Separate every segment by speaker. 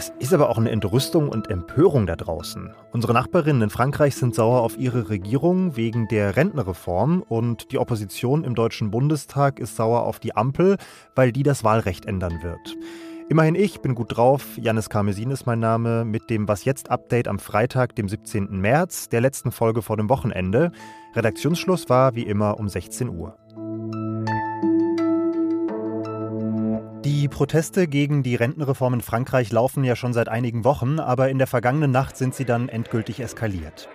Speaker 1: Das ist aber auch eine Entrüstung und Empörung da draußen. Unsere Nachbarinnen in Frankreich sind sauer auf ihre Regierung wegen der Rentenreform und die Opposition im Deutschen Bundestag ist sauer auf die Ampel, weil die das Wahlrecht ändern wird. Immerhin ich bin gut drauf. Janis Karmesin ist mein Name mit dem Was jetzt Update am Freitag, dem 17. März, der letzten Folge vor dem Wochenende. Redaktionsschluss war wie immer um 16 Uhr. Proteste gegen die Rentenreform in Frankreich laufen ja schon seit einigen Wochen, aber in der vergangenen Nacht sind sie dann endgültig eskaliert.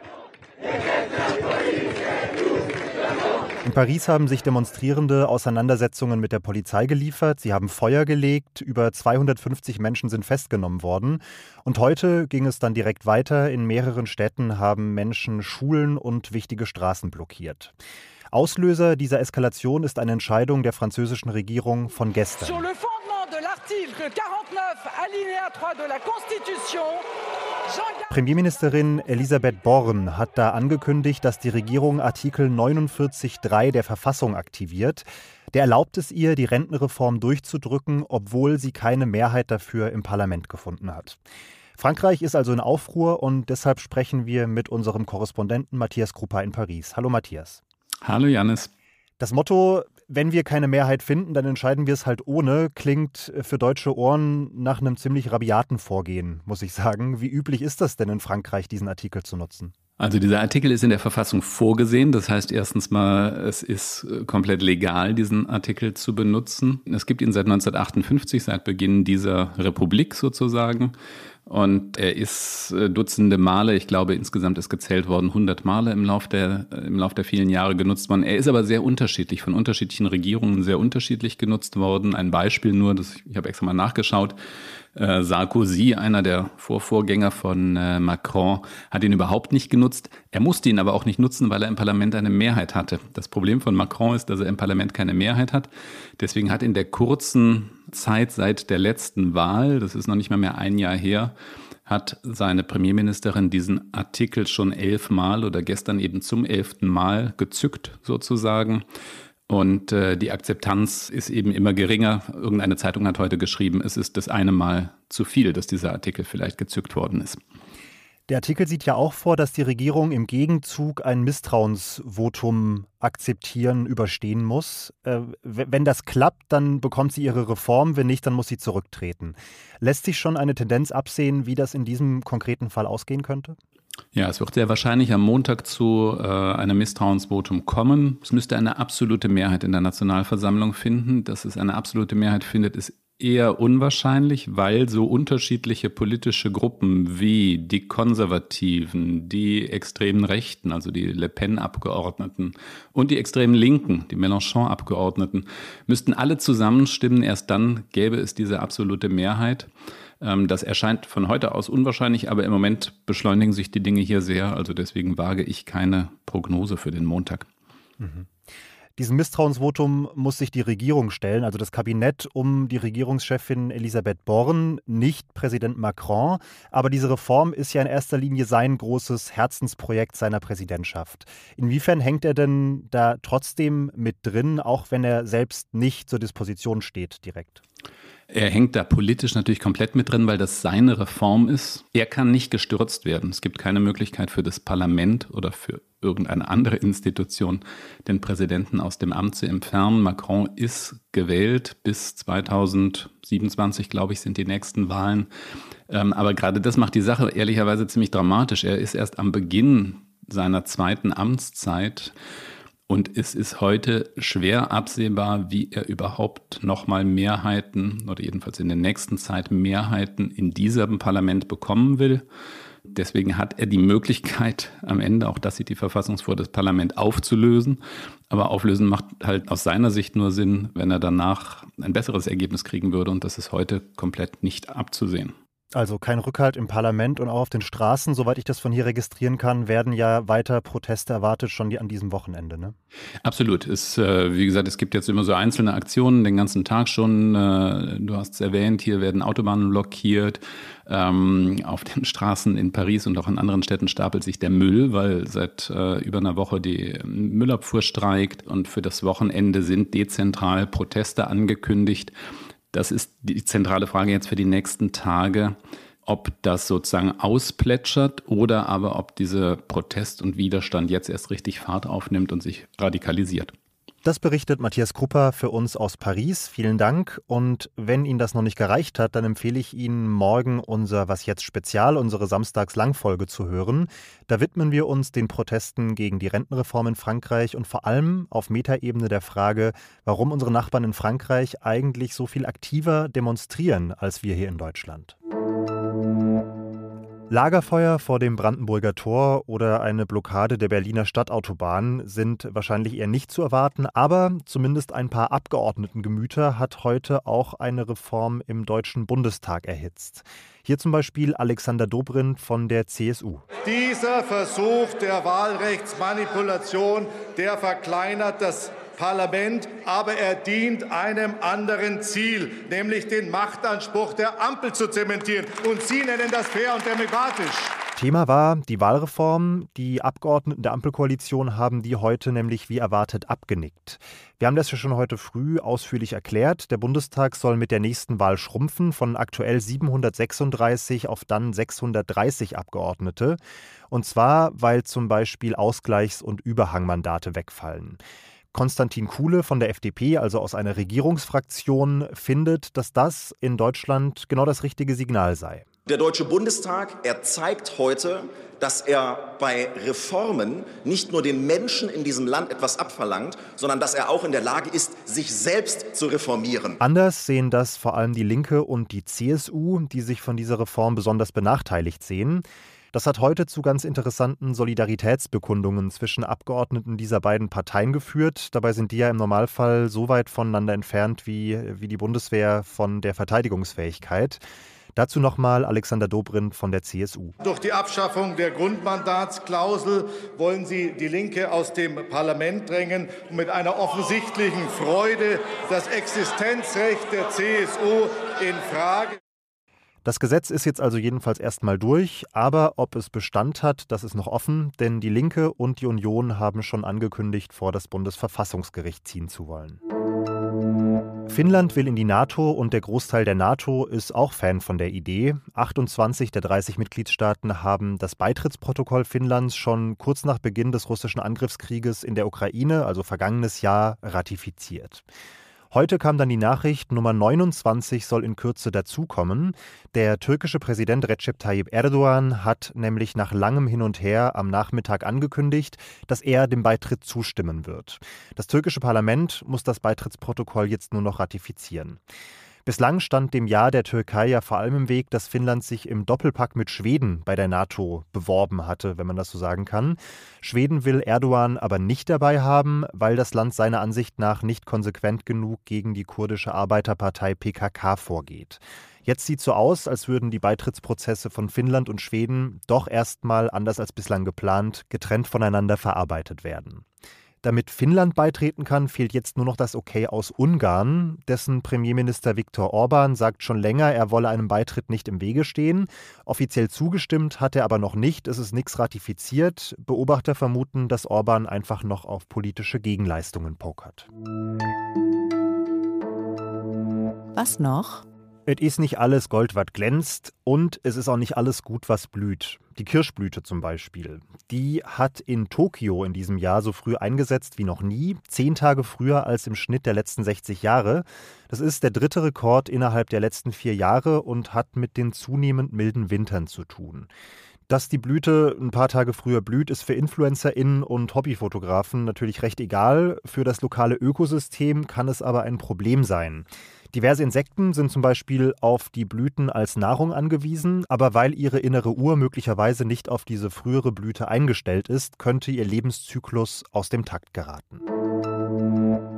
Speaker 1: In Paris haben sich Demonstrierende Auseinandersetzungen mit der Polizei geliefert. Sie haben Feuer gelegt. Über 250 Menschen sind festgenommen worden. Und heute ging es dann direkt weiter. In mehreren Städten haben Menschen Schulen und wichtige Straßen blockiert. Auslöser dieser Eskalation ist eine Entscheidung der französischen Regierung von gestern Premierministerin Elisabeth Born hat da angekündigt, dass die Regierung Artikel 49.3 der Verfassung aktiviert. Der erlaubt es ihr, die Rentenreform durchzudrücken, obwohl sie keine Mehrheit dafür im Parlament gefunden hat. Frankreich ist also in Aufruhr und deshalb sprechen wir mit unserem Korrespondenten Matthias Kruppa in Paris. Hallo Matthias.
Speaker 2: Hallo Janis.
Speaker 1: Das Motto wenn wir keine Mehrheit finden, dann entscheiden wir es halt ohne, klingt für deutsche Ohren nach einem ziemlich rabiaten Vorgehen, muss ich sagen. Wie üblich ist das denn in Frankreich, diesen Artikel zu nutzen?
Speaker 2: Also dieser Artikel ist in der Verfassung vorgesehen. Das heißt erstens mal, es ist komplett legal, diesen Artikel zu benutzen. Es gibt ihn seit 1958, seit Beginn dieser Republik sozusagen. Und er ist äh, dutzende Male, ich glaube insgesamt ist gezählt worden, 100 Male im Lauf der, äh, im Lauf der vielen Jahre genutzt worden. Er ist aber sehr unterschiedlich, von unterschiedlichen Regierungen sehr unterschiedlich genutzt worden. Ein Beispiel nur, das, ich habe extra mal nachgeschaut, äh, Sarkozy, einer der Vorvorgänger von äh, Macron, hat ihn überhaupt nicht genutzt. Er musste ihn aber auch nicht nutzen, weil er im Parlament eine Mehrheit hatte. Das Problem von Macron ist, dass er im Parlament keine Mehrheit hat. Deswegen hat in der kurzen Zeit seit der letzten Wahl, das ist noch nicht mal mehr ein Jahr her, hat seine Premierministerin diesen Artikel schon elfmal oder gestern eben zum elften Mal gezückt sozusagen. Und äh, die Akzeptanz ist eben immer geringer. Irgendeine Zeitung hat heute geschrieben, es ist das eine Mal zu viel, dass dieser Artikel vielleicht gezückt worden ist.
Speaker 1: Der Artikel sieht ja auch vor, dass die Regierung im Gegenzug ein Misstrauensvotum akzeptieren, überstehen muss. Äh, wenn das klappt, dann bekommt sie ihre Reform, wenn nicht, dann muss sie zurücktreten. Lässt sich schon eine Tendenz absehen, wie das in diesem konkreten Fall ausgehen könnte?
Speaker 2: Ja, es wird sehr wahrscheinlich am Montag zu äh, einem Misstrauensvotum kommen. Es müsste eine absolute Mehrheit in der Nationalversammlung finden. Dass es eine absolute Mehrheit findet, ist eher unwahrscheinlich, weil so unterschiedliche politische Gruppen wie die Konservativen, die extremen Rechten, also die Le Pen-Abgeordneten und die extremen Linken, die Mélenchon-Abgeordneten, müssten alle zusammenstimmen. Erst dann gäbe es diese absolute Mehrheit. Ähm, das erscheint von heute aus unwahrscheinlich, aber im Moment beschleunigen sich die Dinge hier sehr. Also deswegen wage ich keine Prognose für den Montag.
Speaker 1: Mhm. Diesem Misstrauensvotum muss sich die Regierung stellen, also das Kabinett um die Regierungschefin Elisabeth Born, nicht Präsident Macron. Aber diese Reform ist ja in erster Linie sein großes Herzensprojekt seiner Präsidentschaft. Inwiefern hängt er denn da trotzdem mit drin, auch wenn er selbst nicht zur Disposition steht direkt?
Speaker 2: Er hängt da politisch natürlich komplett mit drin, weil das seine Reform ist. Er kann nicht gestürzt werden. Es gibt keine Möglichkeit für das Parlament oder für irgendeine andere Institution, den Präsidenten aus dem Amt zu entfernen. Macron ist gewählt. Bis 2027, glaube ich, sind die nächsten Wahlen. Ähm, aber gerade das macht die Sache ehrlicherweise ziemlich dramatisch. Er ist erst am Beginn seiner zweiten Amtszeit. Und es ist heute schwer absehbar, wie er überhaupt nochmal Mehrheiten oder jedenfalls in der nächsten Zeit Mehrheiten in diesem Parlament bekommen will. Deswegen hat er die Möglichkeit, am Ende, auch das sieht die Verfassung vor, das Parlament aufzulösen. Aber auflösen macht halt aus seiner Sicht nur Sinn, wenn er danach ein besseres Ergebnis kriegen würde. Und das ist heute komplett nicht abzusehen.
Speaker 1: Also kein Rückhalt im Parlament und auch auf den Straßen, soweit ich das von hier registrieren kann, werden ja weiter Proteste erwartet, schon an diesem Wochenende. Ne?
Speaker 2: Absolut. Es, äh, wie gesagt, es gibt jetzt immer so einzelne Aktionen den ganzen Tag schon. Äh, du hast es erwähnt, hier werden Autobahnen blockiert. Ähm, auf den Straßen in Paris und auch in anderen Städten stapelt sich der Müll, weil seit äh, über einer Woche die Müllabfuhr streikt und für das Wochenende sind dezentral Proteste angekündigt. Das ist die zentrale Frage jetzt für die nächsten Tage, ob das sozusagen ausplätschert oder aber ob dieser Protest und Widerstand jetzt erst richtig Fahrt aufnimmt und sich radikalisiert.
Speaker 1: Das berichtet Matthias Krupper für uns aus Paris. Vielen Dank. Und wenn Ihnen das noch nicht gereicht hat, dann empfehle ich Ihnen, morgen unser Was jetzt Spezial, unsere Samstags-Langfolge zu hören. Da widmen wir uns den Protesten gegen die Rentenreform in Frankreich und vor allem auf Metaebene der Frage, warum unsere Nachbarn in Frankreich eigentlich so viel aktiver demonstrieren als wir hier in Deutschland. Lagerfeuer vor dem Brandenburger Tor oder eine Blockade der Berliner Stadtautobahn sind wahrscheinlich eher nicht zu erwarten, aber zumindest ein paar Abgeordnetengemüter hat heute auch eine Reform im Deutschen Bundestag erhitzt. Hier zum Beispiel Alexander Dobrindt von der CSU.
Speaker 3: Dieser Versuch der Wahlrechtsmanipulation, der verkleinert das Parlament, aber er dient einem anderen Ziel, nämlich den Machtanspruch der Ampel zu zementieren. Und Sie nennen das fair und demokratisch.
Speaker 1: Thema war die Wahlreform. Die Abgeordneten der Ampelkoalition haben die heute nämlich wie erwartet abgenickt. Wir haben das ja schon heute früh ausführlich erklärt. Der Bundestag soll mit der nächsten Wahl schrumpfen von aktuell 736 auf dann 630 Abgeordnete. Und zwar, weil zum Beispiel Ausgleichs- und Überhangmandate wegfallen. Konstantin Kuhle von der FDP, also aus einer Regierungsfraktion, findet, dass das in Deutschland genau das richtige Signal sei.
Speaker 4: Der Deutsche Bundestag, er zeigt heute, dass er bei Reformen nicht nur den Menschen in diesem Land etwas abverlangt, sondern dass er auch in der Lage ist, sich selbst zu reformieren.
Speaker 1: Anders sehen das vor allem die Linke und die CSU, die sich von dieser Reform besonders benachteiligt sehen. Das hat heute zu ganz interessanten Solidaritätsbekundungen zwischen Abgeordneten dieser beiden Parteien geführt. Dabei sind die ja im Normalfall so weit voneinander entfernt wie, wie die Bundeswehr von der Verteidigungsfähigkeit. Dazu nochmal Alexander Dobrindt von der CSU.
Speaker 3: Durch die Abschaffung der Grundmandatsklausel wollen Sie die Linke aus dem Parlament drängen und mit einer offensichtlichen Freude das Existenzrecht der CSU in Frage.
Speaker 1: Das Gesetz ist jetzt also jedenfalls erstmal durch, aber ob es Bestand hat, das ist noch offen, denn die Linke und die Union haben schon angekündigt, vor das Bundesverfassungsgericht ziehen zu wollen. Finnland will in die NATO und der Großteil der NATO ist auch Fan von der Idee. 28 der 30 Mitgliedstaaten haben das Beitrittsprotokoll Finnlands schon kurz nach Beginn des russischen Angriffskrieges in der Ukraine, also vergangenes Jahr, ratifiziert. Heute kam dann die Nachricht, Nummer 29 soll in Kürze dazukommen. Der türkische Präsident Recep Tayyip Erdogan hat nämlich nach langem Hin und Her am Nachmittag angekündigt, dass er dem Beitritt zustimmen wird. Das türkische Parlament muss das Beitrittsprotokoll jetzt nur noch ratifizieren. Bislang stand dem Ja der Türkei ja vor allem im Weg, dass Finnland sich im Doppelpack mit Schweden bei der NATO beworben hatte, wenn man das so sagen kann. Schweden will Erdogan aber nicht dabei haben, weil das Land seiner Ansicht nach nicht konsequent genug gegen die kurdische Arbeiterpartei PKK vorgeht. Jetzt sieht so aus, als würden die Beitrittsprozesse von Finnland und Schweden doch erstmal anders als bislang geplant getrennt voneinander verarbeitet werden. Damit Finnland beitreten kann, fehlt jetzt nur noch das Okay aus Ungarn. Dessen Premierminister Viktor Orban sagt schon länger, er wolle einem Beitritt nicht im Wege stehen. Offiziell zugestimmt hat er aber noch nicht. Es ist nichts ratifiziert. Beobachter vermuten, dass Orban einfach noch auf politische Gegenleistungen pokert.
Speaker 5: Was noch?
Speaker 1: Es ist nicht alles Gold, was glänzt und es ist auch nicht alles gut, was blüht. Die Kirschblüte zum Beispiel, die hat in Tokio in diesem Jahr so früh eingesetzt wie noch nie, zehn Tage früher als im Schnitt der letzten 60 Jahre. Das ist der dritte Rekord innerhalb der letzten vier Jahre und hat mit den zunehmend milden Wintern zu tun. Dass die Blüte ein paar Tage früher blüht, ist für InfluencerInnen und Hobbyfotografen natürlich recht egal. Für das lokale Ökosystem kann es aber ein Problem sein. Diverse Insekten sind zum Beispiel auf die Blüten als Nahrung angewiesen, aber weil ihre innere Uhr möglicherweise nicht auf diese frühere Blüte eingestellt ist, könnte ihr Lebenszyklus aus dem Takt geraten.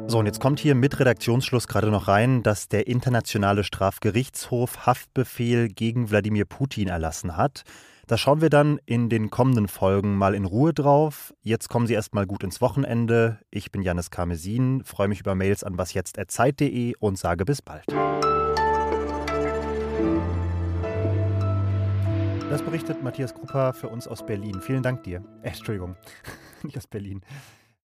Speaker 1: So, und jetzt kommt hier mit Redaktionsschluss gerade noch rein, dass der Internationale Strafgerichtshof Haftbefehl gegen Wladimir Putin erlassen hat. Da schauen wir dann in den kommenden Folgen mal in Ruhe drauf. Jetzt kommen Sie erstmal gut ins Wochenende. Ich bin Janis Karmesin, freue mich über Mails an wasjetzt.zeit.de und sage bis bald. Das berichtet Matthias Krupper für uns aus Berlin. Vielen Dank dir. Äh, Entschuldigung, nicht aus Berlin.